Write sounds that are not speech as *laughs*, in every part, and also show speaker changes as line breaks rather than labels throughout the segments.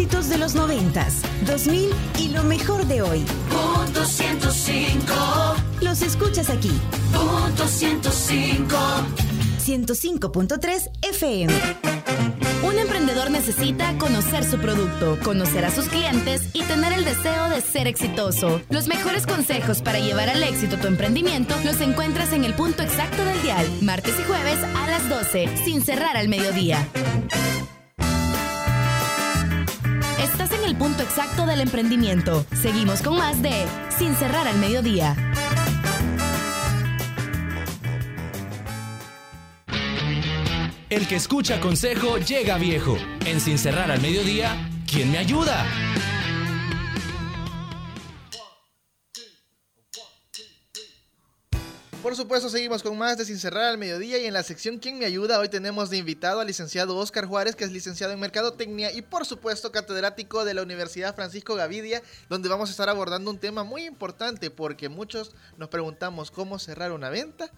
éxitos de los 90, 2000 y lo mejor de hoy.
Punto 105.
Los escuchas aquí.
Punto 105.
105.3 FM.
Un emprendedor necesita conocer su producto, conocer a sus clientes y tener el deseo de ser exitoso. Los mejores consejos para llevar al éxito tu emprendimiento los encuentras en el punto exacto del dial, martes y jueves a las 12, sin cerrar al mediodía. Exacto del emprendimiento. Seguimos con más de Sin cerrar al mediodía.
El que escucha consejo llega viejo. En Sin cerrar al mediodía, ¿quién me ayuda?
Por supuesto, seguimos con más de Sin Cerrar al Mediodía y en la sección ¿Quién me ayuda? Hoy tenemos de invitado al licenciado Oscar Juárez, que es licenciado en Mercadotecnia y por supuesto catedrático de la Universidad Francisco Gavidia, donde vamos a estar abordando un tema muy importante porque muchos nos preguntamos cómo cerrar una venta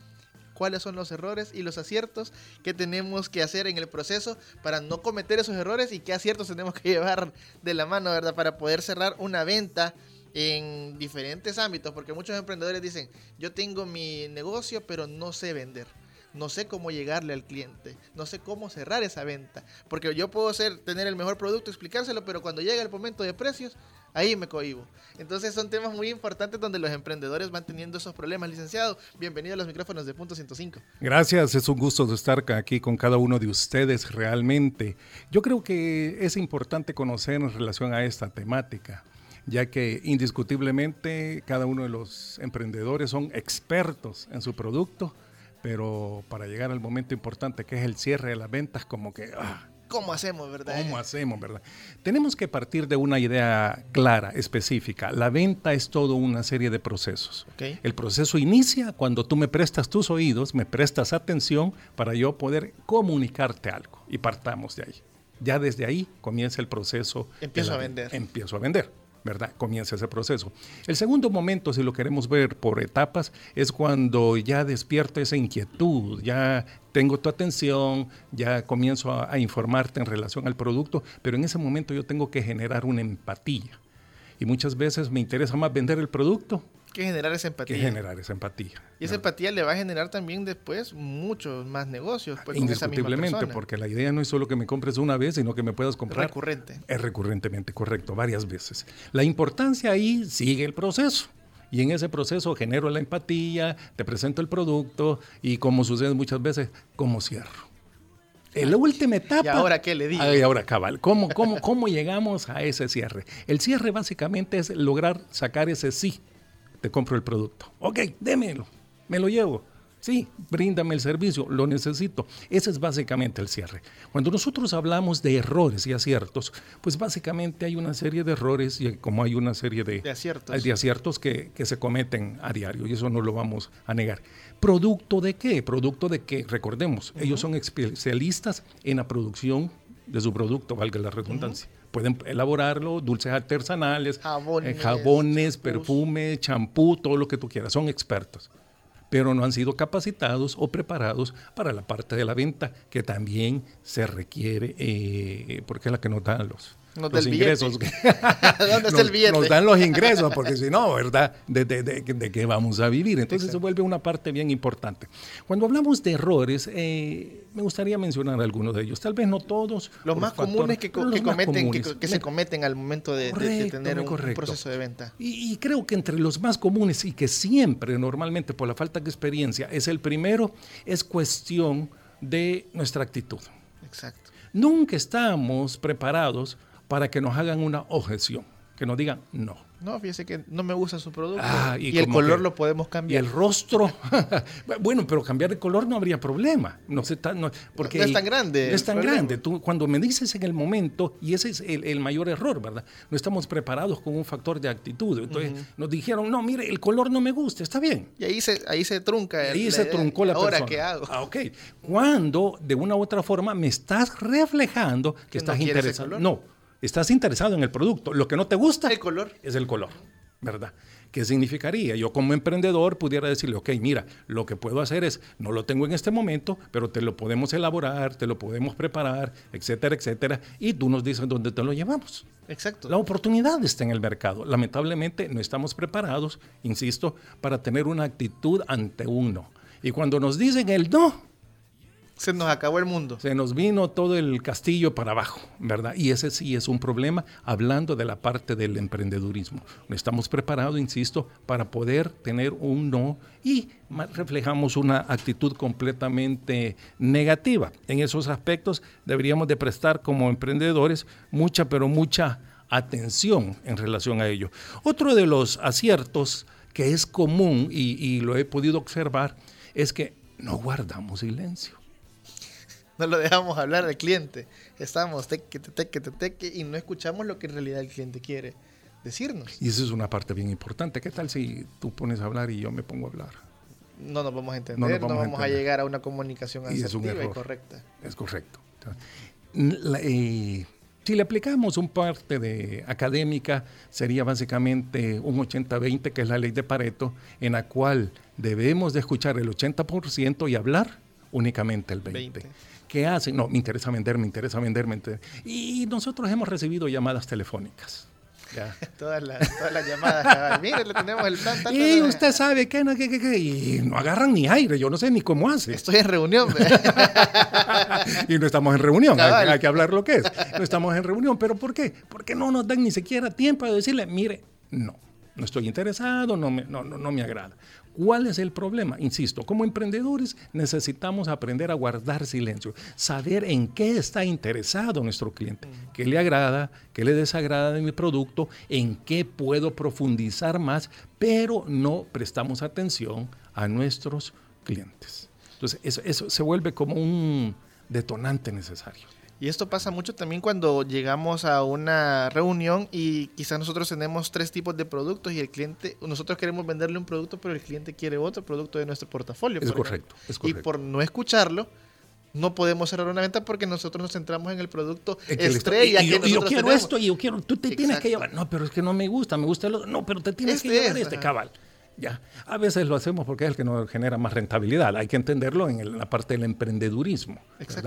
cuáles son los errores y los aciertos que tenemos que hacer en el proceso para no cometer esos errores y qué aciertos tenemos que *laughs* llevar de la mano, ¿verdad? Para poder cerrar una venta en diferentes ámbitos, porque muchos emprendedores dicen, yo tengo mi negocio, pero no sé vender. No sé cómo llegarle al cliente, no sé cómo cerrar esa venta, porque yo puedo ser, tener el mejor producto, explicárselo, pero cuando llega el momento de precios, ahí me cohibo. Entonces son temas muy importantes donde los emprendedores van teniendo esos problemas. Licenciado, bienvenido a los micrófonos de Punto 105.
Gracias, es un gusto estar aquí con cada uno de ustedes realmente. Yo creo que es importante conocer en relación a esta temática ya que indiscutiblemente cada uno de los emprendedores son expertos en su producto, pero para llegar al momento importante que es el cierre de las ventas, como que... Ah,
¿Cómo hacemos, verdad?
¿Cómo hacemos, verdad? Tenemos que partir de una idea clara, específica. La venta es toda una serie de procesos. El proceso inicia cuando tú me prestas tus oídos, me prestas atención para yo poder comunicarte algo. Y partamos de ahí. Ya desde ahí comienza el proceso.
Empiezo a vender.
Empiezo a vender. ¿Verdad? Comienza ese proceso. El segundo momento, si lo queremos ver por etapas, es cuando ya despierto esa inquietud, ya tengo tu atención, ya comienzo a, informarte en relación al producto, pero en ese momento yo tengo que generar una empatía. Y muchas veces me interesa más vender el producto
que generar esa empatía.
Que generar esa empatía.
Y esa empatía le va a generar también después muchos más negocios.
Pues, Indiscutiblemente, porque la idea no es solo que me compres una vez, sino que me puedas comprar.
Recurrente.
Es recurrentemente, correcto, varias veces. La importancia ahí sigue el proceso. Y en ese proceso genero la empatía, te presento el producto y como sucede muchas veces, ¿cómo cierro? En la última etapa. ¿Y
ahora qué le digo?
Y ahora, cabal, ¿cómo, cómo, ¿cómo llegamos a ese cierre? El cierre básicamente es lograr sacar ese sí te compro el producto. Ok, démelo, me lo llevo. Sí, bríndame el servicio, lo necesito. Ese es básicamente el cierre. Cuando nosotros hablamos de errores y aciertos, pues básicamente hay una serie de errores y como hay una serie de,
aciertos,
de aciertos que, que, se cometen a diario y eso no lo vamos a negar. ¿Producto de qué? Producto de que, recordemos, ellos son especialistas en la producción de su producto, valga la redundancia pueden elaborarlo, dulces artesanales,
jabones,
eh, jabones perfume, champú, todo lo que tú quieras. Son expertos, pero no han sido capacitados o preparados para la parte de la venta, que también se requiere, eh, porque es la que nos dan los, los ingresos. *laughs*
¿Dónde está el billete?
Nos dan los ingresos, porque si no, ¿verdad? ¿De, de, de, qué vamos a vivir? Entonces se vuelve una parte bien importante. Cuando hablamos de errores, eh, me gustaría mencionar algunos de ellos. Tal vez no todos.
Los más comunes que, cometen, Que, se cometen al momento de, tener un, proceso de venta.
Y, y, creo que entre los más comunes y que siempre, normalmente, por la falta de experiencia, es el primero, es cuestión de nuestra actitud.
Exacto.
Nunca estamos preparados para que nos hagan una objeción, que nos digan no.
No, fíjese que no me gusta su producto. Ah, y, el color lo podemos cambiar.
Y el rostro. *laughs* bueno, pero cambiar de color no habría problema. No, se no, porque
no es tan grande.
No es tan grande. Tú, cuando me dices en el momento, y ese es el, mayor error, ¿verdad? No estamos preparados con un factor de actitud. Entonces nos dijeron, no, mire, el color no me gusta, está bien.
Y ahí se, ahí se trunca.
ahí se truncó la
¿Ahora
persona.
qué hago?
Ah, ok. Cuando de una u otra forma me estás reflejando que, estás interesado. No estás interesado en el producto. Lo que no te gusta
el color.
es el color, ¿verdad? ¿Qué significaría? Yo como emprendedor pudiera decirle, ok, mira, lo que puedo hacer es, no lo tengo en este momento, pero te lo podemos elaborar, te lo podemos preparar, etcétera, etcétera, y tú nos dices dónde te lo llevamos.
Exacto.
La oportunidad está en el mercado. Lamentablemente no estamos preparados, insisto, para tener una actitud ante un no. Y cuando nos dicen el no,
Se nos acabó el mundo.
se nos vino todo el castillo para abajo, ¿verdad? Y ese sí es un problema hablando de la parte del emprendedurismo. Estamos preparados, insisto, para poder tener un no y reflejamos una actitud completamente negativa. En esos aspectos deberíamos de prestar como emprendedores mucha, pero mucha atención en relación a ello. Otro de los aciertos que es común y lo he podido observar es que no guardamos silencio.
No lo dejamos hablar al cliente. Estamos teque, teque, teque y no escuchamos lo que en realidad el cliente quiere decirnos.
Y esa es una parte bien importante. ¿Qué tal si tú pones a hablar y yo me pongo a hablar?
No nos vamos a entender,
No
no,
nos vamos a
vamos a,
entender.
llegar a una comunicación
Y es un
asertiva y
error.
correcta.
Es correcto. La- eh, si le aplicamos un parte de académica, sería básicamente un 80-20, que es la ley de Pareto, en la cual debemos de escuchar el 80% y hablar únicamente el 20%.
20.
¿Qué hacen? No, me interesa vender, me interesa vender, me interesa. Y nosotros hemos recibido llamadas telefónicas. ¿ya? *laughs*
Todas las, todas las llamadas. Mire, le tenemos el plan. ta, ta,
Y usted sabe que no, que, que, que, y no agarran ni aire, yo no sé ni cómo hace.
Estoy en reunión. *laughs*
y no estamos en reunión, hay, hay que hablar lo que es. No estamos en reunión, pero ¿por qué? Porque no nos dan ni siquiera tiempo de decirle, mire, no, no estoy interesado, no me, no, no, no me agrada. ¿Cuál es el problema? Insisto, como emprendedores necesitamos aprender a guardar silencio, saber en qué está interesado nuestro cliente, qué le agrada, qué le desagrada de mi producto, en qué puedo profundizar más, pero no prestamos atención a nuestros clientes. Entonces, eso, eso se vuelve como un detonante necesario.
Y esto pasa mucho también cuando llegamos a una reunión y quizás nosotros tenemos tres tipos de productos y el cliente, nosotros queremos venderle un producto, pero el cliente quiere otro producto de nuestro portafolio.
Es
por
correcto, es
Y
correcto.
por no escucharlo, no podemos cerrar una venta porque nosotros nos centramos en el producto estrella
y, y yo, y quiero
tenemos.
esto y yo quiero, tú te tienes que llevar. No, pero es que no me gusta, me gusta el otro. No, pero te tienes
Este
que llevar
es,
este
ajá.
cabal. Ya. A veces lo hacemos porque es el que nos genera más rentabilidad. Hay que entenderlo en la parte del emprendedurismo.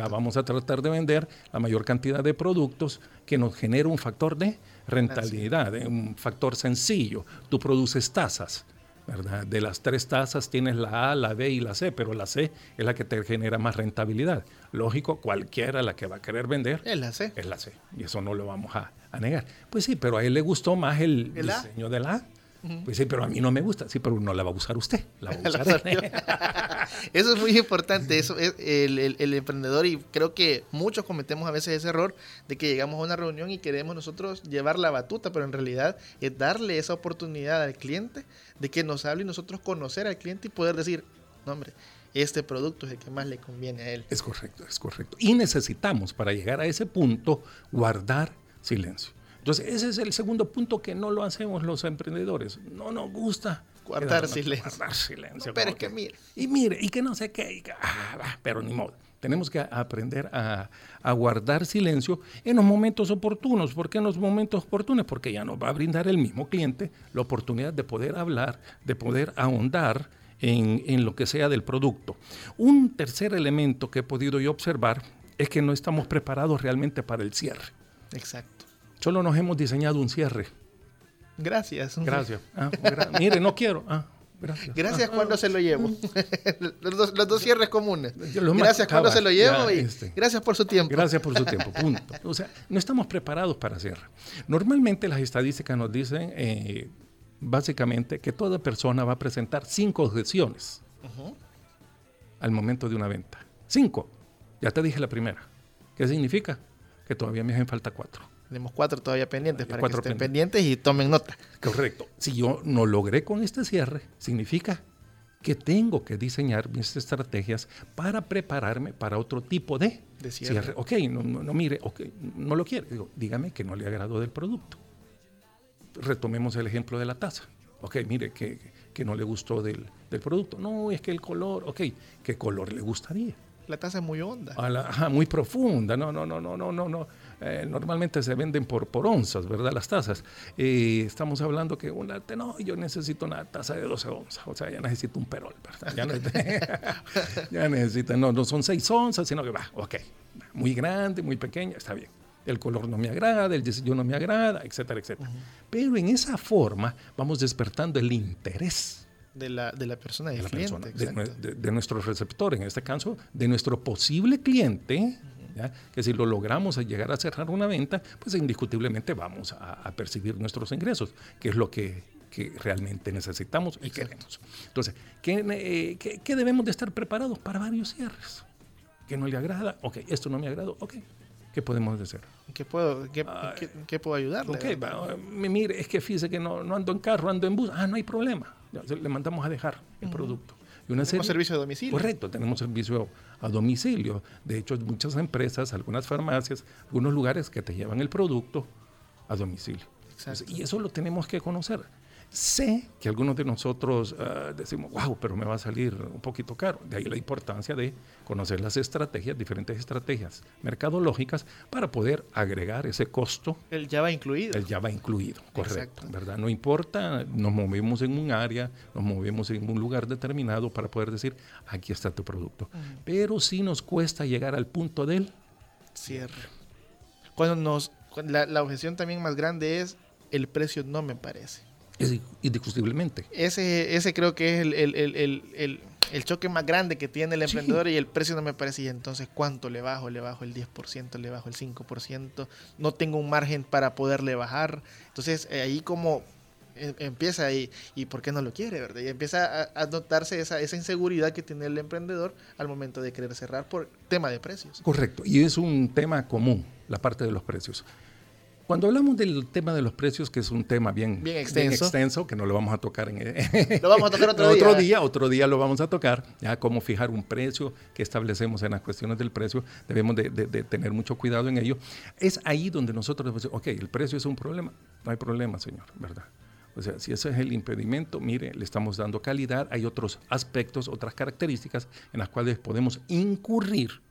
Vamos a tratar de vender la mayor cantidad de productos que nos genere un factor de rentabilidad, un factor sencillo. Tú produces tazas. ¿verdad? De las tres tazas tienes la A, la B y la C, pero la C es la que te genera más rentabilidad. Lógico, cualquiera la que va a querer vender
Es la C.
es la C. Y eso no lo vamos a, a negar. Pues sí, pero a él le gustó más el,
¿El A?
diseño de la A. Pues sí, pero a mí no me gusta. Sí, pero no la va a usar usted. La va a. *laughs* *laughs*
Eso es muy importante, eso es el, el- el emprendedor y creo que muchos cometemos a veces ese error de que llegamos a una reunión y queremos nosotros llevar la batuta, pero en realidad es darle esa oportunidad al cliente de que nos hable y nosotros conocer al cliente y poder decir, no hombre, este producto es el que más le conviene a él.
Es correcto, es correcto. Y necesitamos, para llegar a ese punto, guardar silencio. Entonces, ese es el segundo punto que no lo hacemos los emprendedores. No nos gusta
Guardar silencio.
Guardar silencio.
No, pero es que mire.
Y mire, y que no sé qué. y que, ah, pero ni modo. Tenemos que aprender a, a guardar silencio en los momentos oportunos. ¿Por qué en los momentos oportunos? Porque ya nos va a brindar el mismo cliente la oportunidad de poder hablar, de poder ahondar en, en lo que sea del producto. Un tercer elemento que he podido yo observar es que no estamos preparados realmente para el cierre.
Exacto.
Solo nos hemos diseñado un cierre.
Gracias. *laughs*
Gracias. Ah, gra- mire, no quiero. Ah, gracias.
Gracias
Ah,
cuando se lo llevo. *laughs* los, dos, los dos cierres comunes. Gracias cuando se lo llevo
ya,
y
este.
gracias por su tiempo.
Gracias por su *laughs* tiempo, punto. O sea, no estamos preparados para cierre. Normalmente las estadísticas nos dicen, eh, básicamente, que toda persona va a presentar cinco objeciones al momento de una venta. Cinco. Ya te dije la primera. ¿Qué significa? Que todavía me hacen falta cuatro.
Tenemos cuatro todavía pendientes para
cuatro
que estén
pendientes.
pendientes y tomen nota.
Correcto. Si yo no logré con este cierre, significa que tengo que diseñar mis estrategias para prepararme para otro tipo de,
De cierre.
Ok, no, no- no, mire, ok, no lo quiere. Digo, dígame que no le agradó del producto. Retomemos el ejemplo de la taza. Ok, mire, que, que no le gustó del, del producto. No, es que el color, ok, ¿qué color le gustaría?
La taza es muy honda.
A la- ajá, muy profunda, no, no, no, no, no, no, no. Eh, normalmente se venden por, por onzas, ¿verdad? Las tazas. Eh, estamos hablando que una, no, yo necesito una taza de 12 onzas, o sea, ya necesito un perol, ¿verdad? Ya, ne- *laughs* *laughs* ya necesito, no, no son 6 onzas, sino que va, ok, muy grande, muy pequeña, está bien. El color no me agrada, el diseño no me agrada, etcétera, etcétera. Pero en esa forma vamos despertando el interés
de la, de la persona, del
de la
cliente.
persona, de,
exacto.
de- nuestro receptor, en este caso, de nuestro posible cliente, ¿ya? que si lo logramos a llegar a cerrar una venta, pues indiscutiblemente vamos a, a percibir nuestros ingresos, que es lo que, que realmente necesitamos y queremos. Entonces, ¿qué, eh, qué- qué debemos de estar preparados para varios cierres? ¿Qué no le agrada? Ok, esto no me agradó, ok. ¿Qué podemos hacer?
¿En qué puedo, qué,
Ay.
qué- qué puedo ayudarle?
Ok, mi- mire, es que fíjese que no, no ando en carro, ando en bus. Ah, no hay problema. Le mandamos a dejar el producto. Y una
Tenemos
serie-
servicio a domicilio.
Correcto, tenemos servicio a domicilio. De hecho, muchas empresas, algunas farmacias, algunos lugares que te llevan el producto a domicilio.
Exacto.
Y eso lo tenemos que conocer. Sé que algunos de nosotros ah, decimos, wow, pero me va a salir un poquito caro. De ahí la importancia de conocer las estrategias, diferentes estrategias mercadológicas para poder agregar ese costo
El ya va incluido.
el ya va incluido, correcto,
Exacto.
¿verdad? No importa, nos movemos en un área, nos movemos en un lugar determinado para poder decir, aquí está tu producto. Pero sí nos cuesta llegar al punto del
Cierre. Cuando nos. la objeción también más grande es el precio no me parece.
Es indiscutiblemente.
Ese, ese creo que es el, el- el- el- choque más grande que tiene el
Sí.
emprendedor y el precio no me parece. Y entonces, ¿cuánto le bajo? Le bajo el 10%, le bajo el 5%. No tengo un margen para poderle bajar. Entonces, eh, ahí como eh, empieza ahí, ¿y por qué no lo quiere? ¿verdad? Y empieza a, a notarse esa, esa inseguridad que tiene el emprendedor al momento de querer cerrar por tema de precios.
Correcto, y es un tema común, la parte de los precios. Cuando hablamos del tema de los precios, que es un tema bien,
Bien extenso.
extenso, que no lo vamos a tocar en *laughs*
Lo vamos a tocar otro, *laughs*
otro
día.
día, otro día lo vamos a tocar, ya cómo fijar un precio, que establecemos en las cuestiones del precio, debemos de, de- de tener mucho cuidado en ello. Es ahí donde nosotros decir, ok, el precio es un problema, no hay problema, señor, ¿verdad? O sea, si ese es el impedimento, mire, le estamos dando calidad, hay otros aspectos, otras características en las cuales podemos incurrir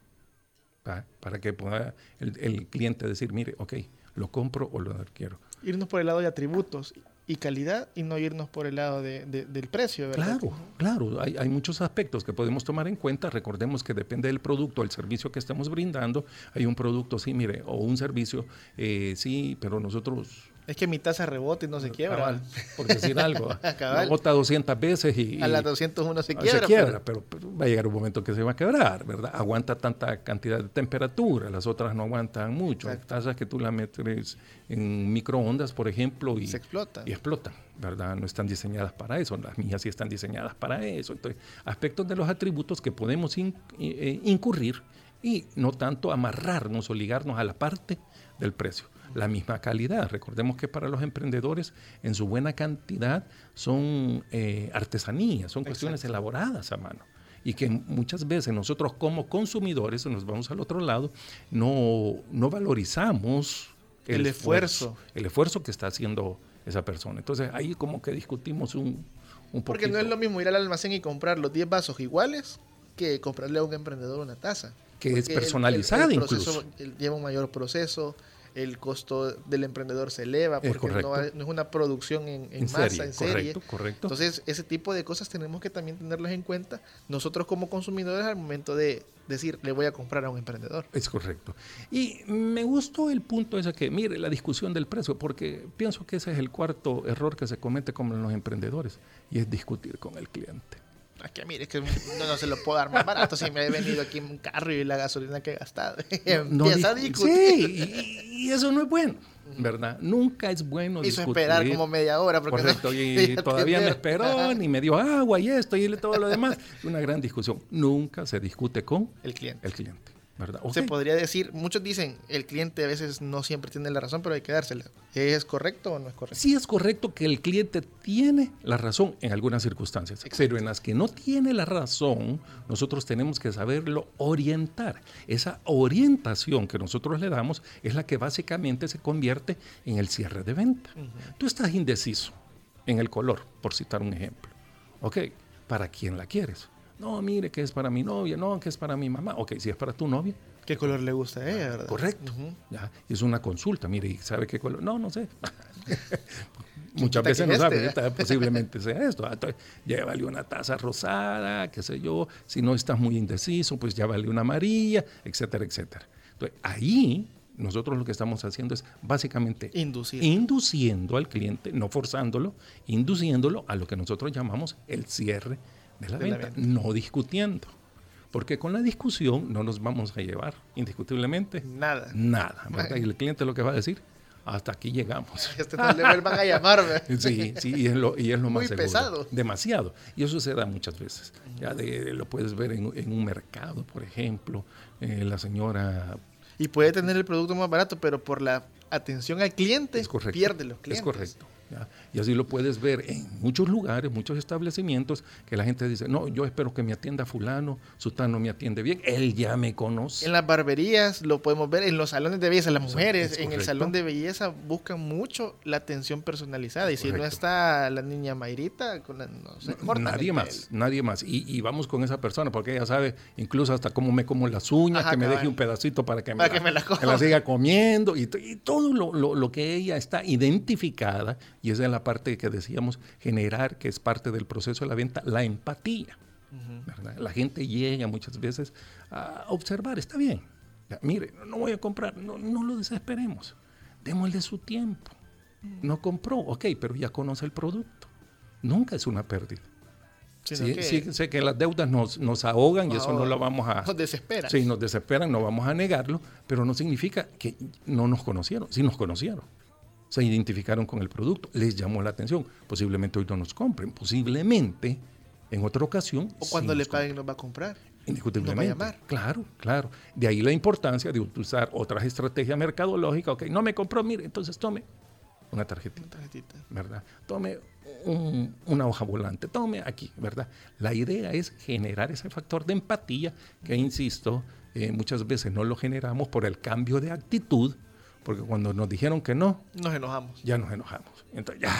¿va? para que pueda el, el cliente decir, mire, ok, lo compro o lo adquiero.
Irnos por el lado de atributos y calidad y no irnos por el lado de- de- del precio, ¿verdad?
Claro, claro, hay, hay muchos aspectos que podemos tomar en cuenta. Recordemos que depende del producto, el servicio que estamos brindando. Hay un producto, sí, mire, o un servicio, eh, sí, pero nosotros...
Es que mi taza rebota y no se quiebra.
cabal, por decir algo, *laughs* lo bota 200 veces y...
A la
y-
201 se quiebra.
se quiebra, pero, pero va a llegar un momento que se va a quebrar, ¿verdad? Aguanta tanta cantidad de temperatura, las otras no aguantan mucho. Hay
Exacto.
tazas que tú las metes en microondas, por ejemplo, y
Se explotan.
Y explotan, ¿verdad? No están diseñadas para eso, las mías sí están diseñadas para eso. Entonces, aspectos de los atributos que podemos in- eh, incurrir y no tanto amarrarnos o ligarnos a la parte del precio. La misma calidad. Recordemos que para los emprendedores, en su buena cantidad, son eh, artesanías, son cuestiones elaboradas a mano. Y que muchas veces nosotros como consumidores, nos vamos al otro lado, no, no valorizamos
El esfuerzo.
El esfuerzo que está haciendo esa persona. Entonces ahí como que discutimos un, un
Porque no es lo mismo ir al almacén y comprar los 10 vasos iguales que comprarle a un emprendedor una taza.
Que es
Porque
personalizada
el proceso,
incluso.
el- lleva un mayor proceso, el costo del emprendedor se eleva porque no,
correcto.
es una producción en, en
En
masa,
serie,
en serie.
correcto, correcto.
Entonces, ese tipo de cosas tenemos que también tenerlas en cuenta nosotros como consumidores al momento de decir, le voy a comprar a un emprendedor.
Es correcto. Y me gustó el punto ese que, mire, la discusión del precio, porque pienso que ese es el cuarto error que se comete como los emprendedores, y es discutir con el cliente. *laughs*
Aquí, mire, que no, no se lo puedo dar más barato si me he venido aquí en un carro y la gasolina que he gastado. *laughs*
No
Empieza a
discu-
discutir.
Sí, y, y eso no es bueno, ¿verdad? Nunca es bueno
Hizo
discutir.
esperar como media hora. Porque no
Correcto, *laughs* y todavía me esperó,
Ajá.
ni me dio agua y esto y todo lo demás. Una gran discusión. Nunca se discute con
El cliente.
el cliente, ¿verdad?
Se
Ok.
podría decir, muchos dicen, el cliente a veces no siempre tiene la razón, pero hay que dársela. ¿Es correcto o no es correcto?
Sí es correcto que el cliente tiene la razón en algunas circunstancias, pero en las que no tiene la razón, nosotros tenemos que saberlo orientar. Esa orientación que nosotros le damos es la que básicamente se convierte en el cierre de venta. Tú estás indeciso en el color, por citar un ejemplo. Ok, ¿para quién la quieres? No, mire que es para mi novia, no, que es para mi mamá. Ok, si es para tu novia,
¿Qué color le gusta a ella, verdad?
Correcto. Ya, es una consulta, mire, ¿y ¿sabe qué color? No, no sé. *laughs* Muchas veces no
es
sabe,
este?
ahorita posiblemente sea esto. Ah, Entonces, llévale una taza rosada, qué sé yo. Si no estás muy indeciso, pues llévale una amarilla, etcétera, etcétera. Entonces, ahí nosotros lo que estamos haciendo es básicamente
Inducir.
induciendo al cliente, no forzándolo, induciéndolo a lo que nosotros llamamos el cierre de la,
De la
venta, no discutiendo. Porque con la discusión no nos vamos a llevar, indiscutiblemente,
Nada.
nada. ¿verdad? Y el cliente lo que va a decir, hasta aquí llegamos.
Este no le vuelvan a llamar. ¿ve? *laughs*
Sí, sí, y es lo, y es lo
Muy
más seguro.
pesado.
Demasiado. Y eso se da muchas veces. Ya de- lo puedes ver en, en un mercado, por ejemplo. eh, la señora
Y puede tener el producto más barato, pero por la atención al cliente
es correcto.
pierde los clientes.
Es correcto. ¿Ya? Y así lo puedes ver en muchos lugares, muchos establecimientos, que la gente dice, no, yo espero que me atienda fulano, sutano me atiende bien, él ya me conoce.
En las barberías lo podemos ver, en los salones de belleza, las mujeres
es
en el salón de belleza buscan mucho la atención personalizada. Y si no está la niña Mayrita, con la- no
Nadie más, nadie más. Y, y vamos con esa persona, porque ella sabe incluso hasta cómo me como las uñas,
Ajá,
que me
cabal.
deje un pedacito para que me,
Para
la,
que me la
que la siga comiendo, y, y todo lo, lo- lo que ella está identificada, y esa es la parte que decíamos, generar, que es parte del proceso de la venta, la empatía. La gente llega muchas veces a observar, está bien, ya, mire, no voy a comprar, no, no lo desesperemos, démosle su tiempo. No compró, ok, pero ya conoce el producto. Nunca es una pérdida. Sí,
que
sí, sé que las deudas nos, nos ahogan y eso no lo vamos a...
nos desespera.
Sí, nos desesperan, no vamos a negarlo, pero no significa que no nos conocieron, sí nos conocieron. Se identificaron con el producto, les llamó la atención. Posiblemente hoy no nos compren, posiblemente en otra ocasión.
o
sí
cuando le
nos compren.
paguen nos va a comprar.
Indiscutiblemente.
Nos va a llamar.
Claro, claro. De ahí la importancia de utilizar otras estrategias mercadológicas. Ok, no me compró, mire, entonces tome una tarjetita.
Una tarjetita.
¿verdad? Tome un- una hoja volante, tome aquí, ¿verdad? La idea es generar ese factor de empatía que, insisto, eh, muchas veces no lo generamos por el cambio de actitud, porque cuando nos dijeron que no,
Nos enojamos.
ya nos enojamos. Entonces ya,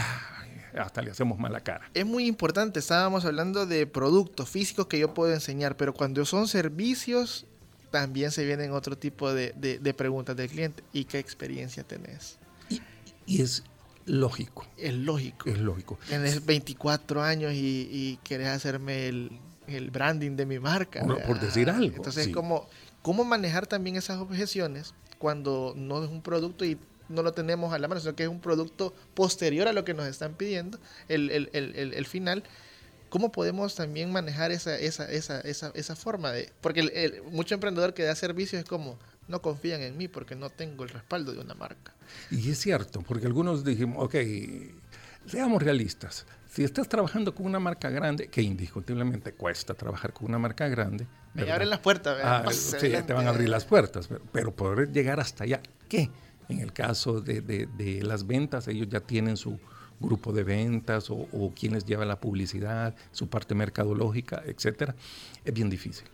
hasta le hacemos mala cara.
Es muy importante, estábamos hablando de productos físicos que yo puedo enseñar, pero cuando son servicios, también se vienen otro tipo de, de- de preguntas del cliente. ¿Y qué experiencia tenés?
Y, y es lógico,
Es lógico.
es lógico.
Tienes 24 años y, y querés hacerme el, el branding de mi marca.
Por- decir algo,
Entonces,
sí.
¿cómo, ¿cómo manejar también esas objeciones cuando no es un producto y no lo tenemos a la mano, sino que es un producto posterior a lo que nos están pidiendo, el, el- el- el- final? ¿Cómo podemos también manejar esa, esa, esa, esa, esa forma de...? Porque mucho emprendedor que da servicios es como, no confían en mí porque no tengo el respaldo de una marca.
Y es cierto, porque algunos dijimos, ok, seamos realistas. Si estás trabajando con una marca grande, que indiscutiblemente cuesta trabajar con una marca grande.
Me abren las puertas.
Ah,
Más
sí,
adelante.
te van a abrir las puertas, pero, pero poder llegar hasta allá, ¿qué? En el caso de, de- de las ventas, ellos ya tienen su grupo de ventas o, o quienes llevan la publicidad, su parte mercadológica, etcétera. Es bien difícil.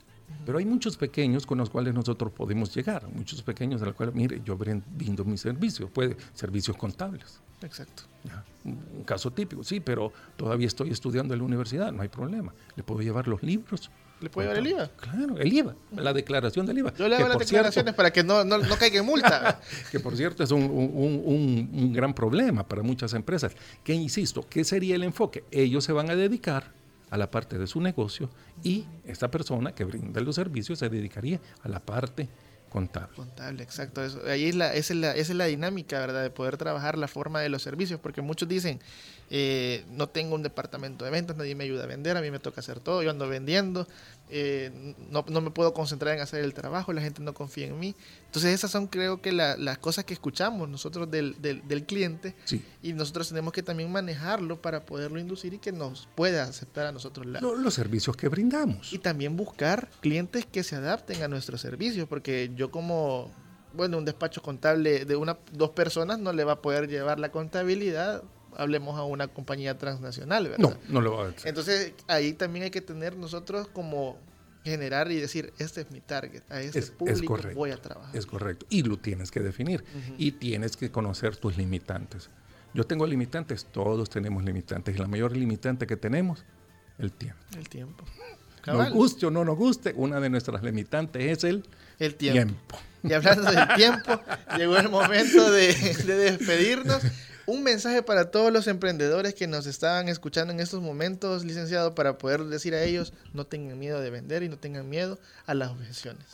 Pero hay muchos pequeños con los cuales nosotros podemos llegar, muchos pequeños de los cuales, mire, yo brindo mis servicios, puede, servicios contables.
Exacto.
Ya, un caso típico, sí, pero todavía estoy estudiando en la universidad, no hay problema. Le puedo llevar los libros.
¿Le puede llevar el IVA?
Claro, el IVA, la declaración del IVA.
Yo le hago las declaraciones
cierto-
para que no, no, no caiga en multa. *laughs*
que por cierto es un, un- un- un gran problema para muchas empresas. Que insisto, ¿qué sería el enfoque? Ellos se van a dedicar a la parte de su negocio y esta persona que brinda los servicios se dedicaría a la parte contable.
Contable, exacto. Eso. Ahí es la, esa, es la, esa es la dinámica, ¿verdad? De poder trabajar la forma de los servicios, porque muchos dicen, eh, no tengo un departamento de ventas, nadie me ayuda a vender, a mí me toca hacer todo, yo ando vendiendo, eh, no, no me puedo concentrar en hacer el trabajo, la gente no confía en mí. Entonces esas son creo que la- las cosas que escuchamos nosotros del, del, del cliente
Sí.
y nosotros tenemos que también manejarlo para poderlo inducir y que nos pueda aceptar a nosotros la,
Lo- los servicios que brindamos.
y también buscar clientes que se adapten a nuestros servicios, porque yo como, bueno, un despacho contable de una dos personas no le va a poder llevar la contabilidad, hablemos a una compañía transnacional, ¿verdad?
No, no lo va a hacer.
Entonces ahí también hay que tener nosotros como generar y decir, este es mi target, a este
Es- es
público
correcto.
voy a trabajar.
Es correcto. Y lo tienes que definir. Y tienes que conocer tus limitantes. Yo tengo limitantes, todos tenemos limitantes. Y la mayor limitante que tenemos, el tiempo.
El tiempo.
Nos
Cabal,
guste o no nos guste, una de nuestras limitantes es el
el tiempo.
tiempo.
Y hablando del tiempo, *laughs* llegó el momento de, de despedirnos. Un mensaje para todos los emprendedores que nos estaban escuchando en estos momentos, licenciado, para poder decir a ellos, no tengan miedo de vender y no tengan miedo a las objeciones.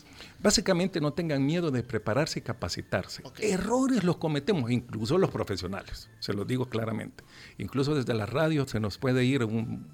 Básicamente no tengan miedo de prepararse y capacitarse. Errores los cometemos, incluso los profesionales, se los digo claramente. Incluso desde la radio se nos puede ir un,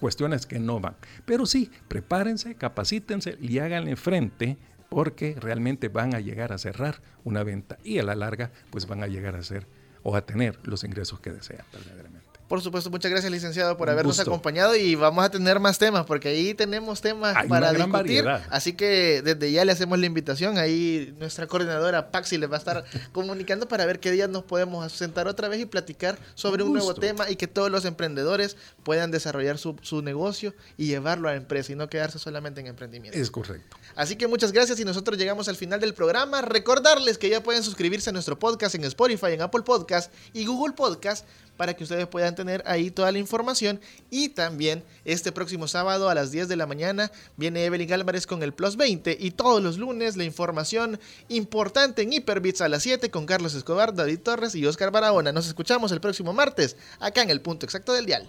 cuestiones que no van. Pero sí, prepárense, capacítense y háganle frente porque realmente van a llegar a cerrar una venta y a la larga pues van a llegar a ser o a tener los ingresos que desean verdaderamente.
Por supuesto, muchas gracias, licenciado, por habernos acompañado y vamos a tener más temas, porque ahí tenemos temas para discutir. Así que desde ya le hacemos la invitación. Ahí nuestra coordinadora Paxi les va a estar *laughs* comunicando para ver qué días nos podemos sentar otra vez y platicar sobre un nuevo tema y que todos los emprendedores puedan desarrollar su, su negocio y llevarlo a la empresa y no quedarse solamente en emprendimiento.
Es correcto.
Así que muchas gracias y nosotros llegamos al final del programa. Recordarles que ya pueden suscribirse a nuestro podcast en Spotify, en Apple Podcast y Google Podcast para que ustedes puedan tener ahí toda la información. Y también este próximo sábado a las 10 de la mañana viene Evelyn Álvarez con el Plus 20 y todos los lunes la información importante en Hyperbits a las 7 con Carlos Escobar, David Torres y Oscar Barahona. Nos escuchamos el próximo martes acá en el punto exacto del dial.